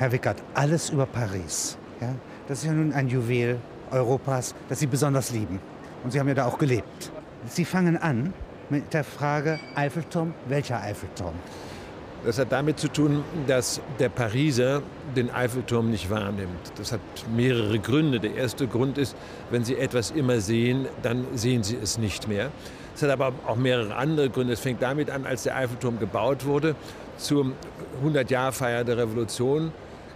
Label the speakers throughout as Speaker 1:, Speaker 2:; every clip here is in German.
Speaker 1: Herr Wickert, alles über Paris. Ja? Das ist ja nun ein Juwel Europas, das Sie besonders lieben. Und Sie haben ja da auch gelebt. Sie fangen an mit der Frage Eiffelturm, welcher Eiffelturm?
Speaker 2: Das hat damit zu tun, dass der Pariser den Eiffelturm nicht wahrnimmt. Das hat mehrere Gründe. Der erste Grund ist, wenn Sie etwas immer sehen, dann sehen Sie es nicht mehr. Es hat aber auch mehrere andere Gründe. Es fängt damit an, als der Eiffelturm gebaut wurde, zur 100-Jahr-Feier der Revolution,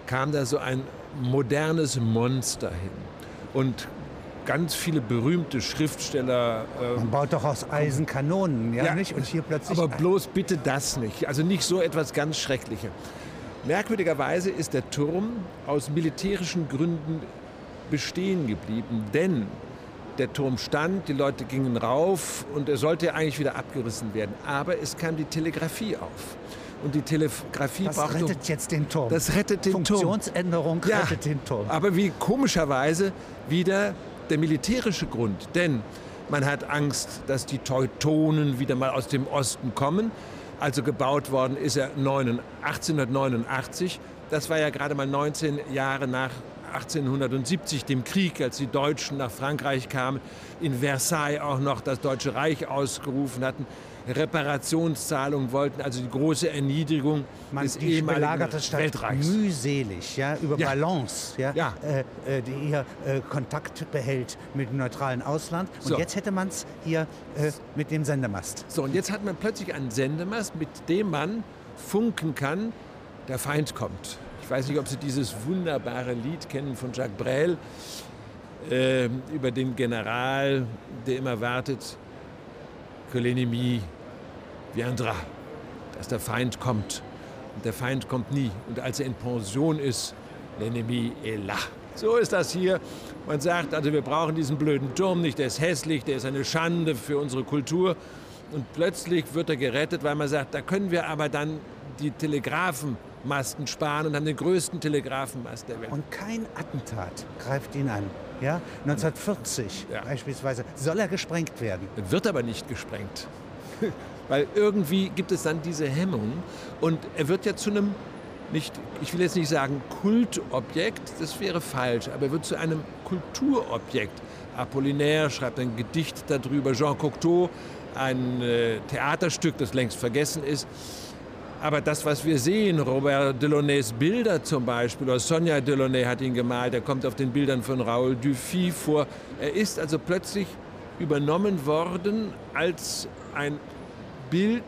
Speaker 2: kam da so ein modernes Monster hin. Und ganz viele berühmte Schriftsteller.
Speaker 1: Äh, Man baut doch aus Eisen Kanonen, ja,
Speaker 2: ja,
Speaker 1: nicht?
Speaker 2: Und hier plötzlich. Aber bloß bitte das nicht. Also nicht so etwas ganz Schreckliches. Merkwürdigerweise ist der Turm aus militärischen Gründen bestehen geblieben, denn der Turm stand, die Leute gingen rauf und er sollte eigentlich wieder abgerissen werden. Aber es kam die Telegrafie auf. Und die Telegrafie
Speaker 1: das
Speaker 2: braucht.
Speaker 1: Das rettet jetzt den Turm.
Speaker 2: Das rettet den
Speaker 1: Funktionsänderung
Speaker 2: Turm.
Speaker 1: rettet den Turm.
Speaker 2: Aber wie komischerweise wieder der militärische Grund. Denn man hat Angst, dass die Teutonen wieder mal aus dem Osten kommen. Also gebaut worden ist er 1889. Das war ja gerade mal 19 Jahre nach 1870, dem Krieg, als die Deutschen nach Frankreich kamen, in Versailles auch noch das Deutsche Reich ausgerufen hatten. Reparationszahlungen wollten, also die große Erniedrigung
Speaker 1: Man,
Speaker 2: des ehemaligen
Speaker 1: Stadt
Speaker 2: Weltreichs.
Speaker 1: mühselig, ja, über
Speaker 2: Ja.
Speaker 1: Balance, ja,
Speaker 2: Ja.
Speaker 1: Äh, äh, die hier äh, Kontakt behält mit dem neutralen Ausland. Und
Speaker 2: So.
Speaker 1: jetzt hätte man es hier äh, mit dem Sendemast.
Speaker 2: So, und jetzt hat man plötzlich einen Sendemast, mit dem man funken kann, der Feind kommt. Ich weiß nicht, ob Sie dieses wunderbare Lied kennen von Jacques Brel äh, über den General, der immer wartet, que l'ennemi viendra, dass der Feind kommt. Und der Feind kommt nie. Und als er in Pension ist, l'ennemi est là. So ist das hier. Man sagt, also wir brauchen diesen blöden Turm nicht, der ist hässlich, der ist eine Schande für unsere Kultur. Und plötzlich wird er gerettet, weil man sagt, da können wir aber dann die Telegrafenmasten sparen und haben den größten Telegrafenmast der Welt.
Speaker 1: Und kein Attentat greift ihn an. Ja? 1940
Speaker 2: Ja.
Speaker 1: beispielsweise soll er gesprengt werden.
Speaker 2: Wird aber nicht gesprengt. Weil irgendwie gibt es dann diese Hemmung und er wird ja zu einem, nicht, ich will jetzt nicht sagen Kultobjekt, das wäre falsch, aber er wird zu einem Kulturobjekt. Apollinaire schreibt ein Gedicht darüber, Jean Cocteau ein äh, Theaterstück, das längst vergessen ist. Aber das, was wir sehen, Robert Delaunay's Bilder zum Beispiel, oder Sonja Delaunay hat ihn gemalt, er kommt auf den Bildern von Raoul Dufy vor. Er ist also plötzlich übernommen worden als ein Bild,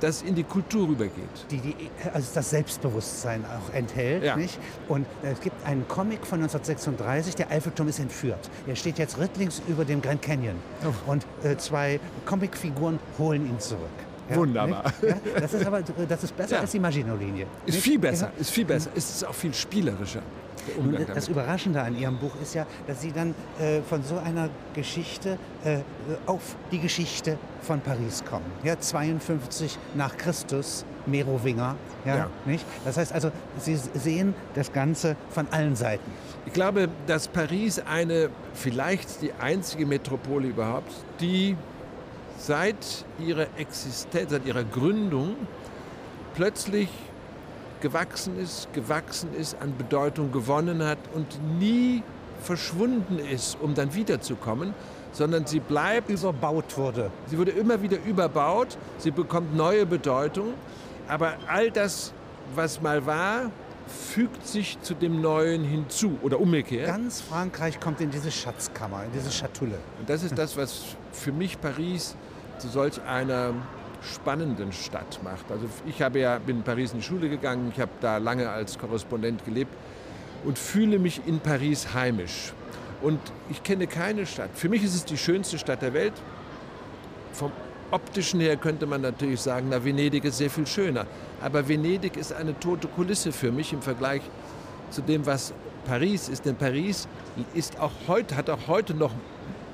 Speaker 2: das in die Kultur rübergeht.
Speaker 1: die, die also das Selbstbewusstsein auch enthält.
Speaker 2: Ja.
Speaker 1: Nicht? Und äh, es gibt einen Comic von 1936, der Eiffelturm ist entführt. Er steht jetzt rittlings über dem Grand Canyon.
Speaker 2: Oh.
Speaker 1: Und äh, zwei Comicfiguren holen ihn zurück.
Speaker 2: Wunderbar.
Speaker 1: Ja, das ist aber das ist besser
Speaker 2: Ja.
Speaker 1: als die Maginot-Linie.
Speaker 2: Ist viel besser, ist viel besser. Es ist auch viel spielerischer,
Speaker 1: Nun, das. Überraschende an Ihrem Buch ist ja, dass Sie dann äh, von so einer Geschichte äh, auf die Geschichte von Paris kommen. Ja, 52 nach Christus, Merowinger. Ja,
Speaker 2: Ja.
Speaker 1: Nicht? Das heißt also, Sie sehen das Ganze von allen Seiten.
Speaker 2: Ich glaube, dass Paris eine, vielleicht die einzige Metropole überhaupt, die seit ihrer Existenz, seit ihrer Gründung plötzlich gewachsen ist, gewachsen ist, an Bedeutung gewonnen hat und nie verschwunden ist, um dann wiederzukommen, sondern sie bleibt
Speaker 1: Überbaut wurde.
Speaker 2: Sie wurde immer wieder überbaut, sie bekommt neue Bedeutung, aber all das, was mal war, fügt sich zu dem Neuen hinzu oder umgekehrt.
Speaker 1: Ganz Frankreich kommt in diese Schatzkammer, in diese Schatulle.
Speaker 2: Und das ist das, was für mich Paris solch einer spannenden Stadt macht. Also ich habe ja, bin in Paris in die Schule gegangen, ich habe da lange als Korrespondent gelebt und fühle mich in Paris heimisch. Und ich kenne keine Stadt. Für mich ist es die schönste Stadt der Welt. Vom optischen her könnte man natürlich sagen, na Venedig ist sehr viel schöner. Aber Venedig ist eine tote Kulisse für mich im Vergleich zu dem, was Paris ist. Denn Paris ist auch heute, hat auch heute noch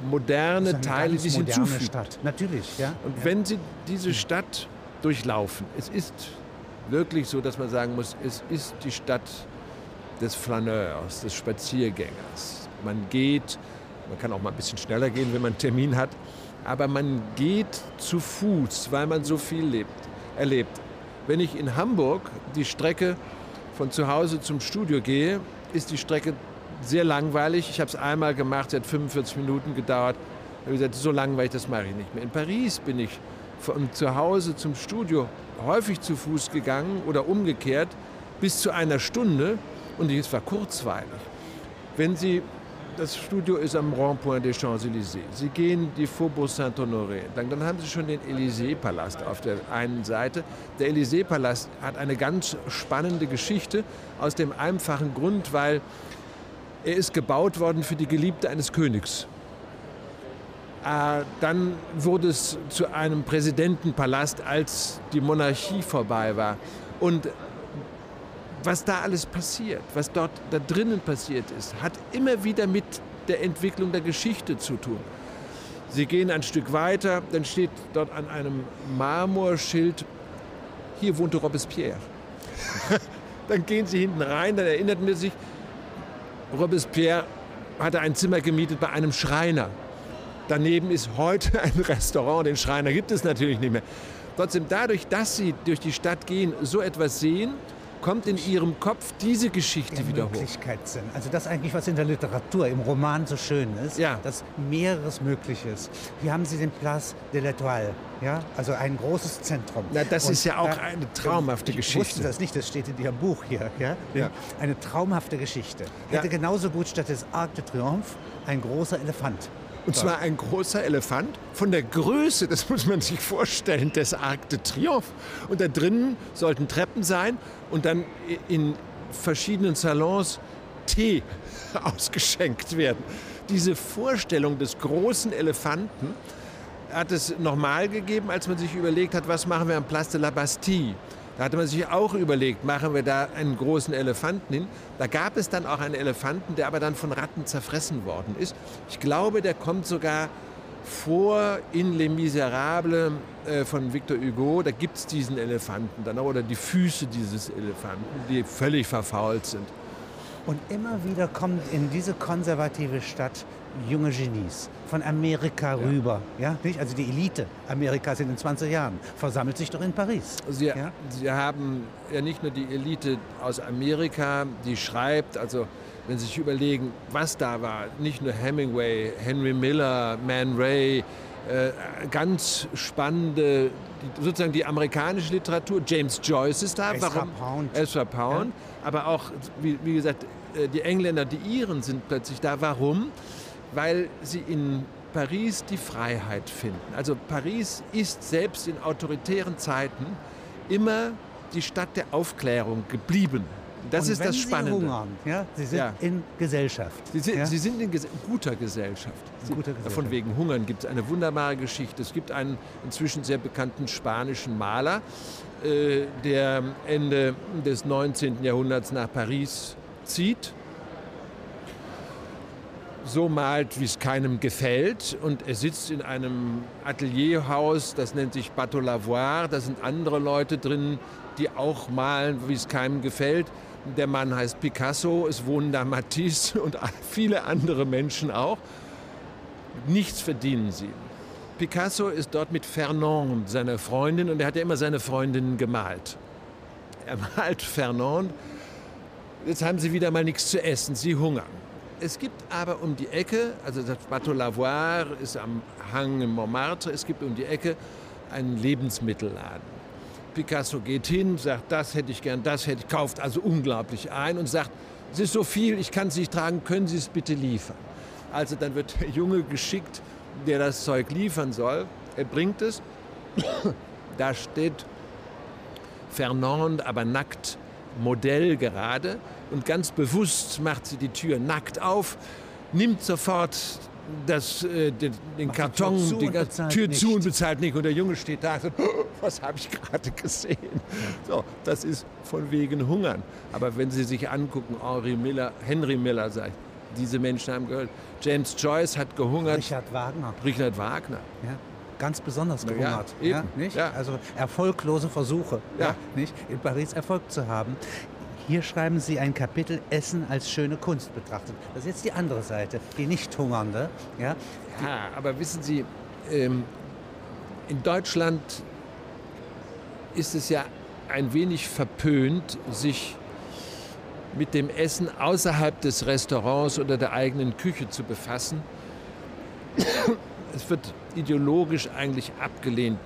Speaker 2: moderne Teile, die
Speaker 1: moderne
Speaker 2: hinzufügen.
Speaker 1: Stadt. Natürlich, ja.
Speaker 2: Und
Speaker 1: ja.
Speaker 2: wenn Sie diese Stadt durchlaufen, es ist wirklich so, dass man sagen muss, es ist die Stadt des Flaneurs, des Spaziergängers. Man geht, man kann auch mal ein bisschen schneller gehen, wenn man einen Termin hat, aber man geht zu Fuß, weil man so viel lebt, erlebt. Wenn ich in Hamburg die Strecke von zu Hause zum Studio gehe, ist die Strecke sehr langweilig. Ich habe es einmal gemacht, es hat 45 Minuten gedauert. Ich habe gesagt, so langweilig, das mache ich nicht mehr. In Paris bin ich von zu Hause zum Studio häufig zu Fuß gegangen oder umgekehrt bis zu einer Stunde und es war kurzweilig. Wenn Sie, das Studio ist am Rond-Point des Champs-Élysées, Sie gehen die Faubourg Saint-Honoré, dann, dann haben Sie schon den Élysée-Palast auf der einen Seite. Der Élysée-Palast hat eine ganz spannende Geschichte aus dem einfachen Grund, weil er ist gebaut worden für die Geliebte eines Königs. Äh, dann wurde es zu einem Präsidentenpalast, als die Monarchie vorbei war. Und was da alles passiert, was dort da drinnen passiert ist, hat immer wieder mit der Entwicklung der Geschichte zu tun. Sie gehen ein Stück weiter, dann steht dort an einem Marmorschild, hier wohnte Robespierre. dann gehen Sie hinten rein, dann erinnert man sich, Robespierre hatte ein Zimmer gemietet bei einem Schreiner. Daneben ist heute ein Restaurant, den Schreiner gibt es natürlich nicht mehr. Trotzdem, dadurch, dass Sie durch die Stadt gehen, so etwas sehen, kommt in Ihrem Kopf diese Geschichte
Speaker 1: der
Speaker 2: wieder hoch.
Speaker 1: Möglichkeitssinn. Also das eigentlich, was in der Literatur, im Roman so schön ist,
Speaker 2: Ja.
Speaker 1: dass mehreres möglich ist. Hier haben Sie den Place de l'Étoile, ja? also ein großes Zentrum.
Speaker 2: Na, das
Speaker 1: Und
Speaker 2: ist ja auch
Speaker 1: da-
Speaker 2: eine traumhafte
Speaker 1: ich
Speaker 2: Geschichte.
Speaker 1: wusste das nicht, das steht in Ihrem Buch hier. Ja?
Speaker 2: Ja.
Speaker 1: Eine traumhafte Geschichte. Hätte
Speaker 2: Ja.
Speaker 1: genauso gut statt des Arc de Triomphe ein großer Elefant.
Speaker 2: Und zwar ein großer Elefant von der Größe, das muss man sich vorstellen, des Arc de Triomphe. Und da drinnen sollten Treppen sein und dann in verschiedenen Salons Tee ausgeschenkt werden. Diese Vorstellung des großen Elefanten hat es nochmal gegeben, als man sich überlegt hat, was machen wir am Place de la Bastille. Da hatte man sich auch überlegt, machen wir da einen großen Elefanten hin. Da gab es dann auch einen Elefanten, der aber dann von Ratten zerfressen worden ist. Ich glaube, der kommt sogar vor in Les Miserables äh, von Victor Hugo. Da gibt es diesen Elefanten dann auch, oder die Füße dieses Elefanten, die völlig verfault sind.
Speaker 1: Und immer wieder kommen in diese konservative Stadt junge Genies von Amerika rüber. Ja? Nicht? Also die Elite Amerikas in den 20 Jahren versammelt sich doch in Paris.
Speaker 2: Sie,
Speaker 1: Ja?
Speaker 2: Sie haben ja nicht nur die Elite aus Amerika, die schreibt, also wenn Sie sich überlegen, was da war, nicht nur Hemingway, Henry Miller, Man Ray, äh, ganz spannende, die, sozusagen die amerikanische Literatur, James Joyce ist da,
Speaker 1: Ezra Pound.
Speaker 2: Ezra Pound, aber auch, wie, wie gesagt, äh, die Engländer, die Iren sind plötzlich da. Warum? Weil sie in Paris die Freiheit finden. Also Paris ist selbst in autoritären Zeiten immer die Stadt der Aufklärung geblieben. Das
Speaker 1: Und
Speaker 2: ist
Speaker 1: wenn
Speaker 2: das
Speaker 1: Sie
Speaker 2: Spannende.
Speaker 1: hungern, ja? Sie sind
Speaker 2: Ja.
Speaker 1: in Gesellschaft.
Speaker 2: Sie sind,
Speaker 1: ja?
Speaker 2: Sie sind in ges guter Gesellschaft. Sie,
Speaker 1: guter Gesellschaft.
Speaker 2: Von wegen Hungern gibt es eine wunderbare Geschichte. Es gibt einen inzwischen sehr bekannten spanischen Maler, äh, der Ende des 19. Jahrhunderts nach Paris zieht. So malt, wie es keinem gefällt. Und er sitzt in einem Atelierhaus, das nennt sich Bateau Lavoir. Da sind andere Leute drin, die auch malen, wie es keinem gefällt. Der Mann heißt Picasso, es wohnen da Matisse und viele andere Menschen auch. Nichts verdienen sie. Picasso ist dort mit Fernand, seiner Freundin, und er hat ja immer seine Freundinnen gemalt. Er malt Fernand. Jetzt haben sie wieder mal nichts zu essen, sie hungern. Es gibt aber um die Ecke, also das Bateau Lavoir ist am Hang in Montmartre, es gibt um die Ecke einen Lebensmittelladen. Picasso geht hin, sagt, das hätte ich gern, das hätte ich, kauft also unglaublich ein und sagt, es ist so viel, ich kann es nicht tragen, können Sie es bitte liefern? Also dann wird der Junge geschickt, der das Zeug liefern soll. Er bringt es, da steht Fernand, aber nackt, Modell gerade. Und ganz bewusst macht sie die Tür nackt auf, nimmt sofort das, äh, den, den
Speaker 1: Macht die
Speaker 2: Karton,
Speaker 1: Tür zu
Speaker 2: die
Speaker 1: und
Speaker 2: Tür zu und bezahlt nicht. Und der Junge steht da und sagt, "Oh, was habe ich gerade gesehen? So, das ist von wegen Hungern. Aber wenn Sie sich angucken, Henry Miller, Henry Miller sagt, diese Menschen haben gehört. James Joyce hat gehungert,
Speaker 1: Richard Wagner.
Speaker 2: Richard Wagner.
Speaker 1: Ja? Ganz besonders
Speaker 2: Na ja,
Speaker 1: gehungert.
Speaker 2: eben,
Speaker 1: nicht? Also erfolglose Versuche, nicht? in Paris Erfolg zu haben. Hier schreiben Sie ein Kapitel Essen als schöne Kunst betrachtet. Das ist jetzt die andere Seite, die nicht hungernde. Ja?
Speaker 2: Ja, aber wissen Sie, ähm, in Deutschland ist es ja ein wenig verpönt, sich mit dem Essen außerhalb des Restaurants oder der eigenen Küche zu befassen. Es wird ideologisch eigentlich abgelehnt.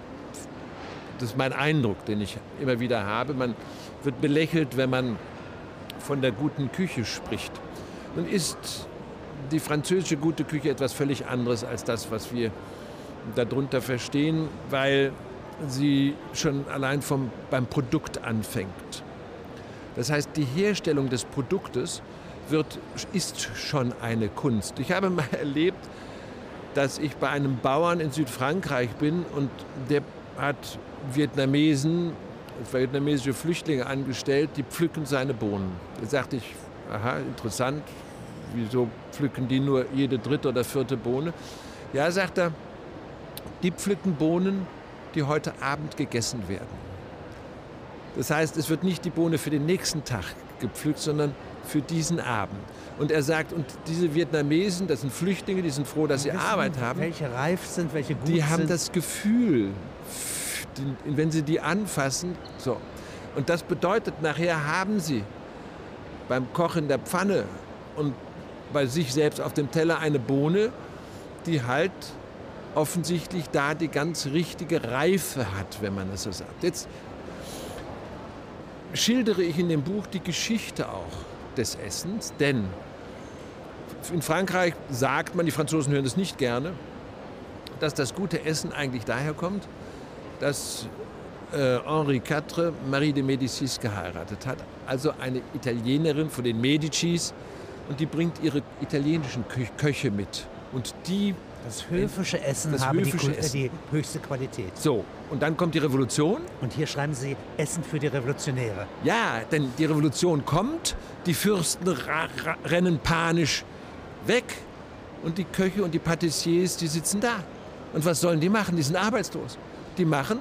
Speaker 2: Das ist mein Eindruck, den ich immer wieder habe. Man wird belächelt, wenn man von der guten Küche spricht. Nun ist die französische gute Küche etwas völlig anderes als das, was wir darunter verstehen, weil sie schon allein vom, beim Produkt anfängt. Das heißt, die Herstellung des Produktes wird, ist schon eine Kunst. Ich habe mal erlebt, dass ich bei einem Bauern in Südfrankreich bin und der hat Vietnamesen, vietnamesische Flüchtlinge angestellt, die pflücken seine Bohnen. Da sagte ich, aha, interessant, wieso pflücken die nur jede dritte oder vierte Bohne? Ja, sagt er, die pflücken Bohnen, die heute Abend gegessen werden. Das heißt, es wird nicht die Bohne für den nächsten Tag gepflückt, sondern für diesen Abend. Und er sagt, und diese Vietnamesen, das sind Flüchtlinge, die sind froh, dass sie Arbeit haben.
Speaker 1: Welche reif sind, welche gut sind.
Speaker 2: Die haben das Gefühl, wenn sie die anfassen, so. Und das bedeutet, nachher haben sie beim Kochen der Pfanne und bei sich selbst auf dem Teller eine Bohne, die halt offensichtlich da die ganz richtige Reife hat, wenn man das so sagt. Jetzt schildere ich in dem Buch die Geschichte auch des Essens, denn in Frankreich sagt man, die Franzosen hören das nicht gerne, dass das gute Essen eigentlich daher kommt, dass äh, Henri IV Marie de Médicis geheiratet hat, also eine Italienerin von den Medicis und die bringt ihre italienischen Kö Köche mit. Und die
Speaker 1: das höfische Essen
Speaker 2: das
Speaker 1: habe
Speaker 2: höfische
Speaker 1: die,
Speaker 2: Essen.
Speaker 1: die höchste Qualität.
Speaker 2: So, und dann kommt die Revolution.
Speaker 1: Und hier schreiben Sie Essen für die Revolutionäre.
Speaker 2: Ja, denn die Revolution kommt, die Fürsten rennen panisch weg und die Köche und die Patissiers, die sitzen da. Und was sollen die machen? Die sind arbeitslos. Die machen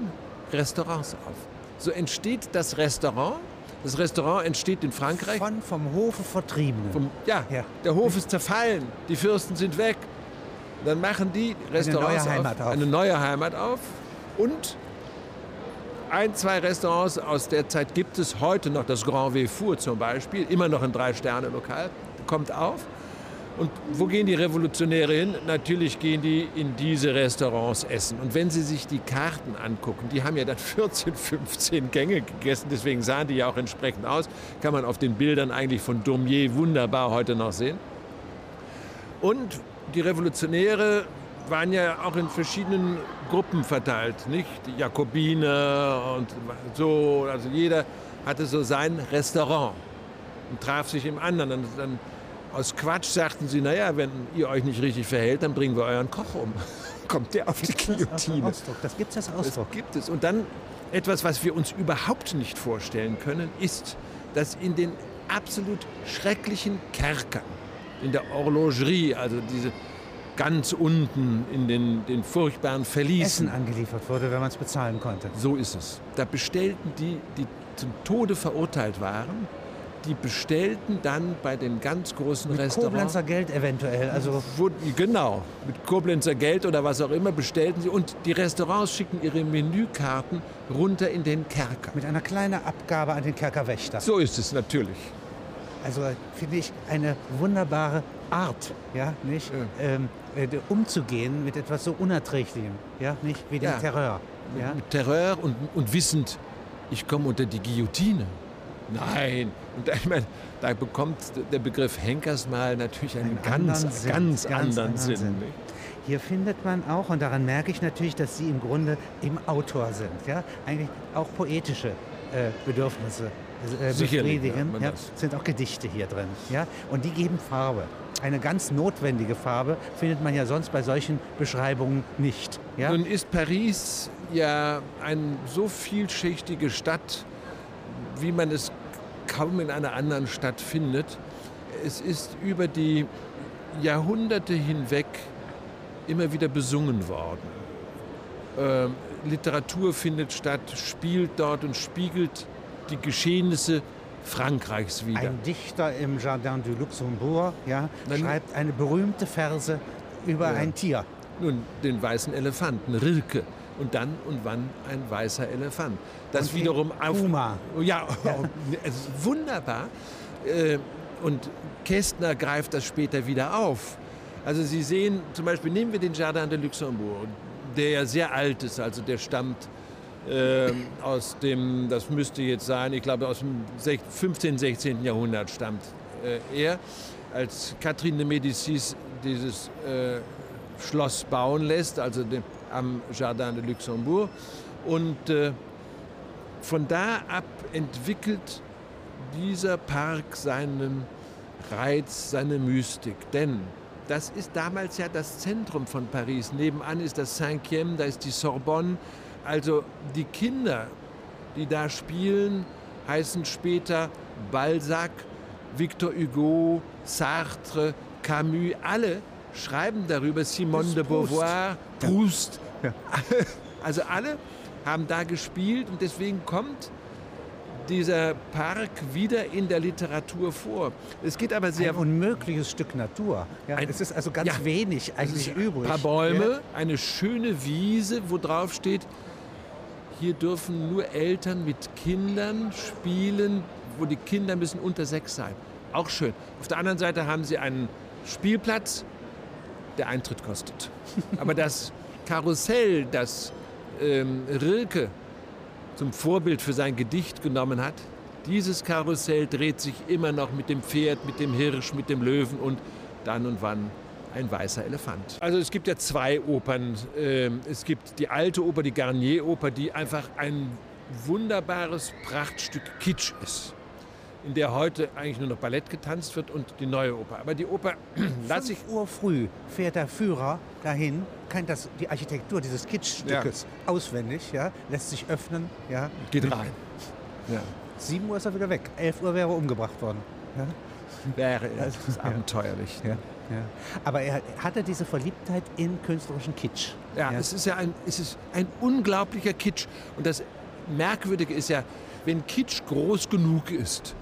Speaker 2: Restaurants auf. So entsteht das Restaurant. Das Restaurant entsteht in Frankreich.
Speaker 1: Von vom Hofe Vertriebenen.
Speaker 2: Vom, ja,
Speaker 1: Ja.
Speaker 2: der Hof ist zerfallen, die Fürsten sind weg. Dann machen die Restaurants
Speaker 1: neue Heimat
Speaker 2: auf,
Speaker 1: auf.
Speaker 2: eine neue Heimat auf. Und ein, zwei Restaurants aus der Zeit gibt es heute noch. Das Grand Véfour zum Beispiel, immer noch ein Drei-Sterne-Lokal, kommt auf. Und wo gehen die Revolutionäre hin? Natürlich gehen die in diese Restaurants essen. Und wenn Sie sich die Karten angucken, die haben ja dann 14, 15 Gänge gegessen, deswegen sahen die ja auch entsprechend aus. Kann man auf den Bildern eigentlich von Daumier wunderbar heute noch sehen. Und die Revolutionäre waren ja auch in verschiedenen Gruppen verteilt, nicht? Die Jakobiner und so, also jeder hatte so sein Restaurant und traf sich im anderen. Und dann aus Quatsch sagten sie, naja, wenn ihr euch nicht richtig verhält, dann bringen wir euren Koch um. Kommt der auf die
Speaker 1: Das
Speaker 2: Guillotine.
Speaker 1: Das gibt es als
Speaker 2: Das
Speaker 1: Ausdruck.
Speaker 2: gibt es. Und dann etwas, was wir uns überhaupt nicht vorstellen können, ist, dass in den absolut schrecklichen Kerkern, in der Horlogerie, also diese ganz unten in den, den furchtbaren
Speaker 1: Essen
Speaker 2: Verließen,
Speaker 1: angeliefert wurde, wenn man es bezahlen konnte.
Speaker 2: so ist es. Da bestellten die, die zum Tode verurteilt waren, die bestellten dann bei den ganz großen
Speaker 1: Mit
Speaker 2: Restaurants.
Speaker 1: Koblenzer Geld eventuell. Also
Speaker 2: Wo, genau, mit Koblenzer Geld oder was auch immer bestellten sie. Und die Restaurants schicken ihre Menükarten runter in den Kerker.
Speaker 1: mit einer kleinen Abgabe an den Kerkerwächter.
Speaker 2: So ist es natürlich.
Speaker 1: Also finde ich eine wunderbare Art, ja, nicht,
Speaker 2: Ja.
Speaker 1: Ähm, äh, umzugehen mit etwas so Unerträglichem, ja, nicht wie dem
Speaker 2: Ja.
Speaker 1: Terror. Ja?
Speaker 2: Mit Terror und, und wissend, ich komme unter die Guillotine. Nein. Und da, ich meine, da bekommt der Begriff Henkersmal natürlich einen,
Speaker 1: Einen
Speaker 2: ganz,
Speaker 1: anderen Sinn,
Speaker 2: ganz,
Speaker 1: ganz
Speaker 2: anderen
Speaker 1: anderen
Speaker 2: Sinn.
Speaker 1: Sinn. Hier findet man auch, und daran merke ich natürlich, dass Sie im Grunde eben Autor sind, ja, eigentlich auch poetische äh, Bedürfnisse äh, befriedigen.
Speaker 2: ja,
Speaker 1: Ja, sind auch Gedichte hier drin, ja, und die geben Farbe. Eine ganz notwendige Farbe findet man ja sonst bei solchen Beschreibungen nicht. Ja?
Speaker 2: Nun ist Paris ja eine so vielschichtige Stadt, wie man es kaum in einer anderen Stadt findet. Es ist über die Jahrhunderte hinweg immer wieder besungen worden. Ähm, Literatur findet statt, spielt dort und spiegelt die Geschehnisse Frankreichs wieder.
Speaker 1: Ein Dichter im Jardin du Luxembourg ja,
Speaker 2: Nein,
Speaker 1: schreibt eine berühmte Verse über
Speaker 2: Ja.
Speaker 1: ein Tier.
Speaker 2: Nun, den weißen Elefanten, Rilke. Und dann und wann ein weißer Elefant. Das
Speaker 1: Und
Speaker 2: wiederum auf.
Speaker 1: Puma.
Speaker 2: Ja, es ist wunderbar. Äh, und Kästner greift das später wieder auf. Also Sie sehen, zum Beispiel nehmen wir den Jardin de Luxembourg, der ja sehr alt ist, also der stammt äh, aus dem, das müsste jetzt sein, ich glaube aus dem 15., 16. Jahrhundert stammt äh, er, als Catherine de Médicis dieses äh, Schloss bauen lässt, also dem, am Jardin de Luxembourg. Und äh, von da ab entwickelt dieser Park seinen Reiz, seine Mystik. Denn das ist damals ja das Zentrum von Paris. Nebenan ist das Cinquième, da ist die Sorbonne. Also die Kinder, die da spielen, heißen später Balzac, Victor Hugo, Sartre, Camus. Alle schreiben darüber, Simone de Beauvoir, Proust. Ja. Also alle haben da gespielt und deswegen kommt dieser Park wieder in der Literatur vor. Es geht aber sehr...
Speaker 1: Ein unmögliches Stück Natur. Ja, ein, es ist also ganz ja, wenig eigentlich übrig.
Speaker 2: Ein paar Bäume, ja. eine schöne Wiese, wo drauf steht, hier dürfen nur Eltern mit Kindern spielen, wo die Kinder müssen unter sechs sein. Auch schön. Auf der anderen Seite haben sie einen Spielplatz, der Eintritt kostet. Aber das Karussell, das ähm, Rilke zum Vorbild für sein Gedicht genommen hat. Dieses Karussell dreht sich immer noch mit dem Pferd, mit dem Hirsch, mit dem Löwen und dann und wann ein weißer Elefant. Also es gibt ja zwei Opern. Ähm, es gibt die alte Oper, die Garnier-Oper, die einfach ein wunderbares Prachtstück Kitsch ist in der heute eigentlich nur noch Ballett getanzt wird und die neue Oper. Aber die Oper lasse ich...
Speaker 1: Uhr früh fährt der Führer dahin, kennt das, die Architektur dieses Kitschstückes ja. auswendig, ja, lässt sich öffnen. Ja,
Speaker 2: Geht rein.
Speaker 1: Ja. 7 Uhr ist er wieder weg. 11 Uhr wäre er umgebracht worden. Ja?
Speaker 2: Wäre er. Das ist abenteuerlich.
Speaker 1: Ja. Ja. Aber er hatte diese Verliebtheit in künstlerischen Kitsch.
Speaker 2: Ja, ja, es ist ja ein, es ist ein unglaublicher Kitsch. Und das Merkwürdige ist ja, wenn Kitsch groß genug ist,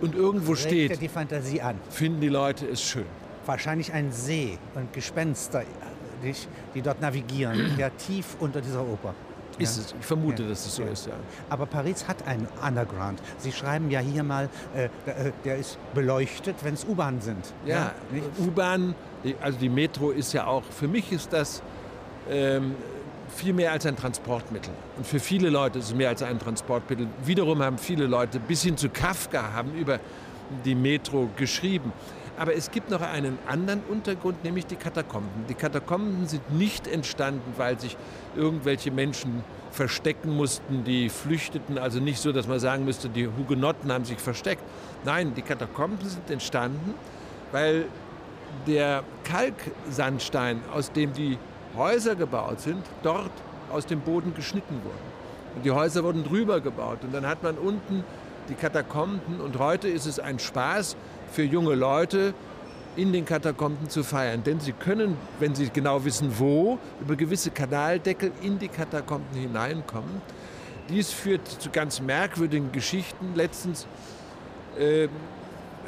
Speaker 2: und irgendwo
Speaker 1: Regt
Speaker 2: steht,
Speaker 1: die Fantasie an.
Speaker 2: finden die Leute es schön.
Speaker 1: Wahrscheinlich ein See und Gespenster, die dort navigieren, ja tief unter dieser Oper.
Speaker 2: Ist ja. es. Ich vermute, ja. dass es so ja. ist, ja.
Speaker 1: Aber Paris hat einen Underground. Sie schreiben ja hier mal, äh, äh der ist beleuchtet, wenn es U-Bahnen sind.
Speaker 2: Ja, U-Bahn, also die Metro ist ja auch, für mich ist das ähm, viel mehr als ein Transportmittel. Und für viele Leute ist es mehr als ein Transportmittel. Wiederum haben viele Leute bis hin zu Kafka haben über die Metro geschrieben. Aber es gibt noch einen anderen Untergrund, nämlich die Katakomben. Die Katakomben sind nicht entstanden, weil sich irgendwelche Menschen verstecken mussten, die flüchteten. Also nicht so, dass man sagen müsste, die Hugenotten haben sich versteckt. Nein, die Katakomben sind entstanden, weil der Kalksandstein, aus dem die Häuser gebaut sind, dort aus dem Boden geschnitten wurden. Und die Häuser wurden drüber gebaut. Und dann hat man unten die Katakomben. Und heute ist es ein Spaß für junge Leute, in den Katakomben zu feiern. Denn sie können, wenn sie genau wissen, wo, über gewisse Kanaldeckel in die Katakomben hineinkommen. Dies führt zu ganz merkwürdigen Geschichten. Letztens äh,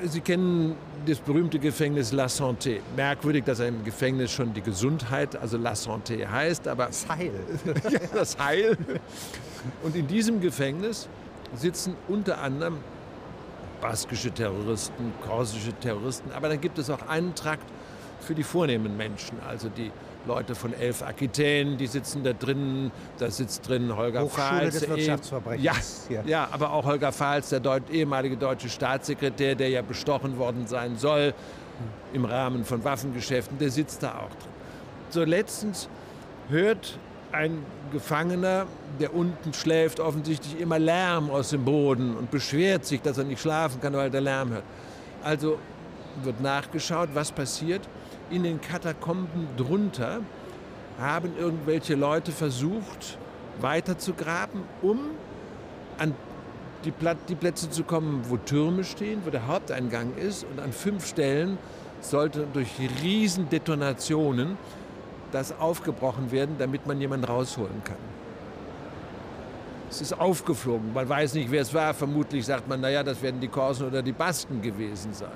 Speaker 2: Sie kennen das berühmte Gefängnis La Santé. Merkwürdig, dass er im Gefängnis schon die Gesundheit, also La Santé heißt, aber
Speaker 1: das Heil.
Speaker 2: ja, das Heil. Und in diesem Gefängnis sitzen unter anderem baskische Terroristen, korsische Terroristen, aber dann gibt es auch einen Trakt für die vornehmen Menschen, also die Leute von Elf Aquitaine, die sitzen da drin, da sitzt drin Holger
Speaker 1: Hochschule
Speaker 2: Fahls.
Speaker 1: Wirtschaftsverbrechens.
Speaker 2: Ja, ja. ja, aber auch Holger Fahls, der Deut ehemalige deutsche Staatssekretär, der ja bestochen worden sein soll im Rahmen von Waffengeschäften, der sitzt da auch drin. So letztens hört ein Gefangener, der unten schläft, offensichtlich immer Lärm aus dem Boden und beschwert sich, dass er nicht schlafen kann, weil er Lärm hört. Also wird nachgeschaut, was passiert in den Katakomben drunter haben irgendwelche Leute versucht, weiter zu graben, um an die, die, Plätze zu kommen, wo Türme stehen, wo der Haupteingang ist. Und an fünf Stellen sollte durch Riesendetonationen das aufgebrochen werden, damit man jemanden rausholen kann. Es ist aufgeflogen. Man weiß nicht, wer es war. Vermutlich sagt man, naja, das werden die Korsen oder die Basken gewesen sein.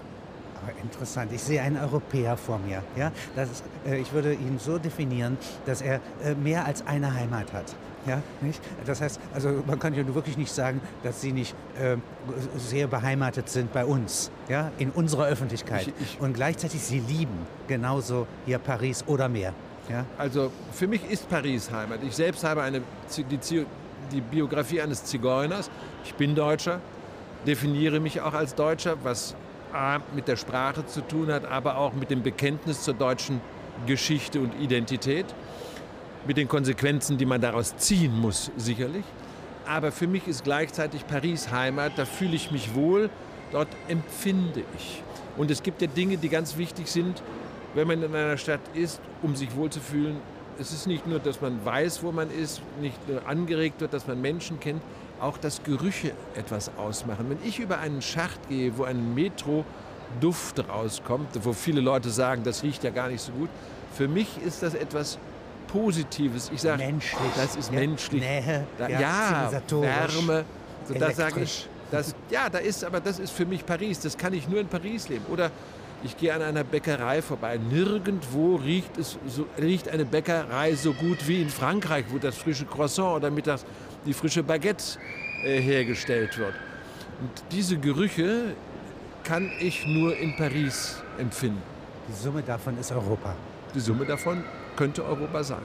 Speaker 1: Interessant. Ich sehe einen Europäer vor mir. Ja? Das ist, äh, ich würde ihn so definieren, dass er äh, mehr als eine Heimat hat. Ja, nicht? Das heißt, also man kann ja wirklich nicht sagen, dass sie nicht äh, sehr beheimatet sind bei uns, ja, in unserer Öffentlichkeit. Ich, ich, Und gleichzeitig sie lieben genauso hier Paris oder mehr. Ja?
Speaker 2: Also für mich ist Paris Heimat. Ich selbst habe eine, die, die Biografie eines Zigeuners. Ich bin Deutscher, definiere mich auch als Deutscher, was A, mit der Sprache zu tun hat, aber auch mit dem Bekenntnis zur deutschen Geschichte und Identität mit den Konsequenzen, die man daraus ziehen muss, sicherlich. Aber für mich ist gleichzeitig Paris Heimat, da fühle ich mich wohl, dort empfinde ich. Und es gibt ja Dinge, die ganz wichtig sind, wenn man in einer Stadt ist, um sich wohlzufühlen. Es ist nicht nur, dass man weiß, wo man ist, nicht nur angeregt wird, dass man Menschen kennt, auch dass Gerüche etwas ausmachen. Wenn ich über einen Schacht gehe, wo ein Metro-Duft rauskommt, wo viele Leute sagen, das riecht ja gar nicht so gut, für mich ist das etwas Positives. Ich sage, das ist menschlich.
Speaker 1: Nähe,
Speaker 2: da, ja, ja Wärme. So, das sage ich. Das, ja, da ist, aber das ist für mich Paris. Das kann ich nur in Paris leben. Oder ich gehe an einer Bäckerei vorbei. Nirgendwo riecht, es so, riecht eine Bäckerei so gut wie in Frankreich, wo das frische Croissant oder mittags die frische Baguette äh, hergestellt wird. Und diese Gerüche kann ich nur in Paris empfinden.
Speaker 1: Die Summe davon ist Europa.
Speaker 2: Die Summe davon könnte Europa sein.